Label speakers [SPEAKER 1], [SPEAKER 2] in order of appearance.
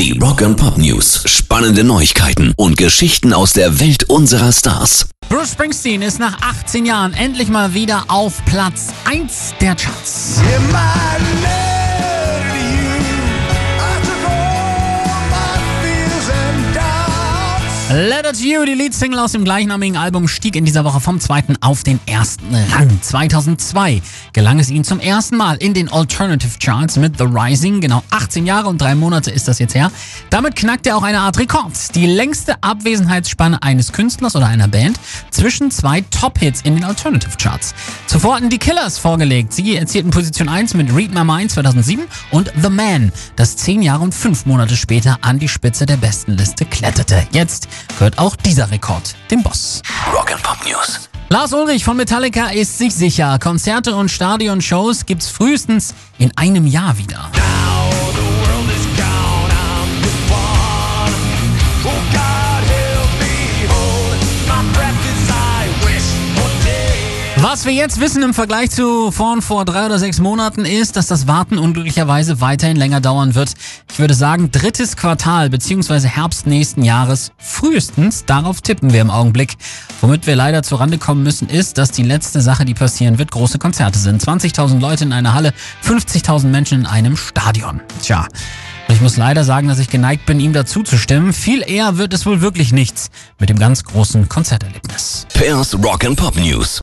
[SPEAKER 1] Die Rock and Pop News. Spannende Neuigkeiten und Geschichten aus der Welt unserer Stars.
[SPEAKER 2] Bruce Springsteen ist nach 18 Jahren endlich mal wieder auf Platz 1 der Charts. Letter to You, die Leadsingle aus dem gleichnamigen Album, stieg in dieser Woche vom zweiten auf den ersten Rang. 2002 gelang es ihm zum ersten Mal in den Alternative Charts mit The Rising. Genau 18 Jahre und drei Monate ist das jetzt her. Damit knackt er auch eine Art Rekord. Die längste Abwesenheitsspanne eines Künstlers oder einer Band zwischen zwei Top-Hits in den Alternative Charts. Zuvor hatten die Killers vorgelegt. Sie erzielten Position 1 mit Read My Mind 2007 und The Man, das zehn Jahre und fünf Monate später an die Spitze der besten Liste kletterte. Jetzt gehört auch dieser Rekord dem Boss.
[SPEAKER 1] Rock and Pop News.
[SPEAKER 2] Lars Ulrich von Metallica ist sich sicher, Konzerte und Stadionshows gibt's frühestens in einem Jahr wieder. Was wir jetzt wissen im Vergleich zu vorn vor drei oder sechs Monaten ist, dass das Warten unglücklicherweise weiterhin länger dauern wird. Ich würde sagen, drittes Quartal bzw. Herbst nächsten Jahres frühestens. Darauf tippen wir im Augenblick. Womit wir leider zur Rande kommen müssen, ist, dass die letzte Sache, die passieren wird, große Konzerte sind. 20.000 Leute in einer Halle, 50.000 Menschen in einem Stadion. Tja. Und ich muss leider sagen, dass ich geneigt bin, ihm dazu zu stimmen. Viel eher wird es wohl wirklich nichts mit dem ganz großen Konzerterlebnis.
[SPEAKER 1] Pairs Rock and Pop News.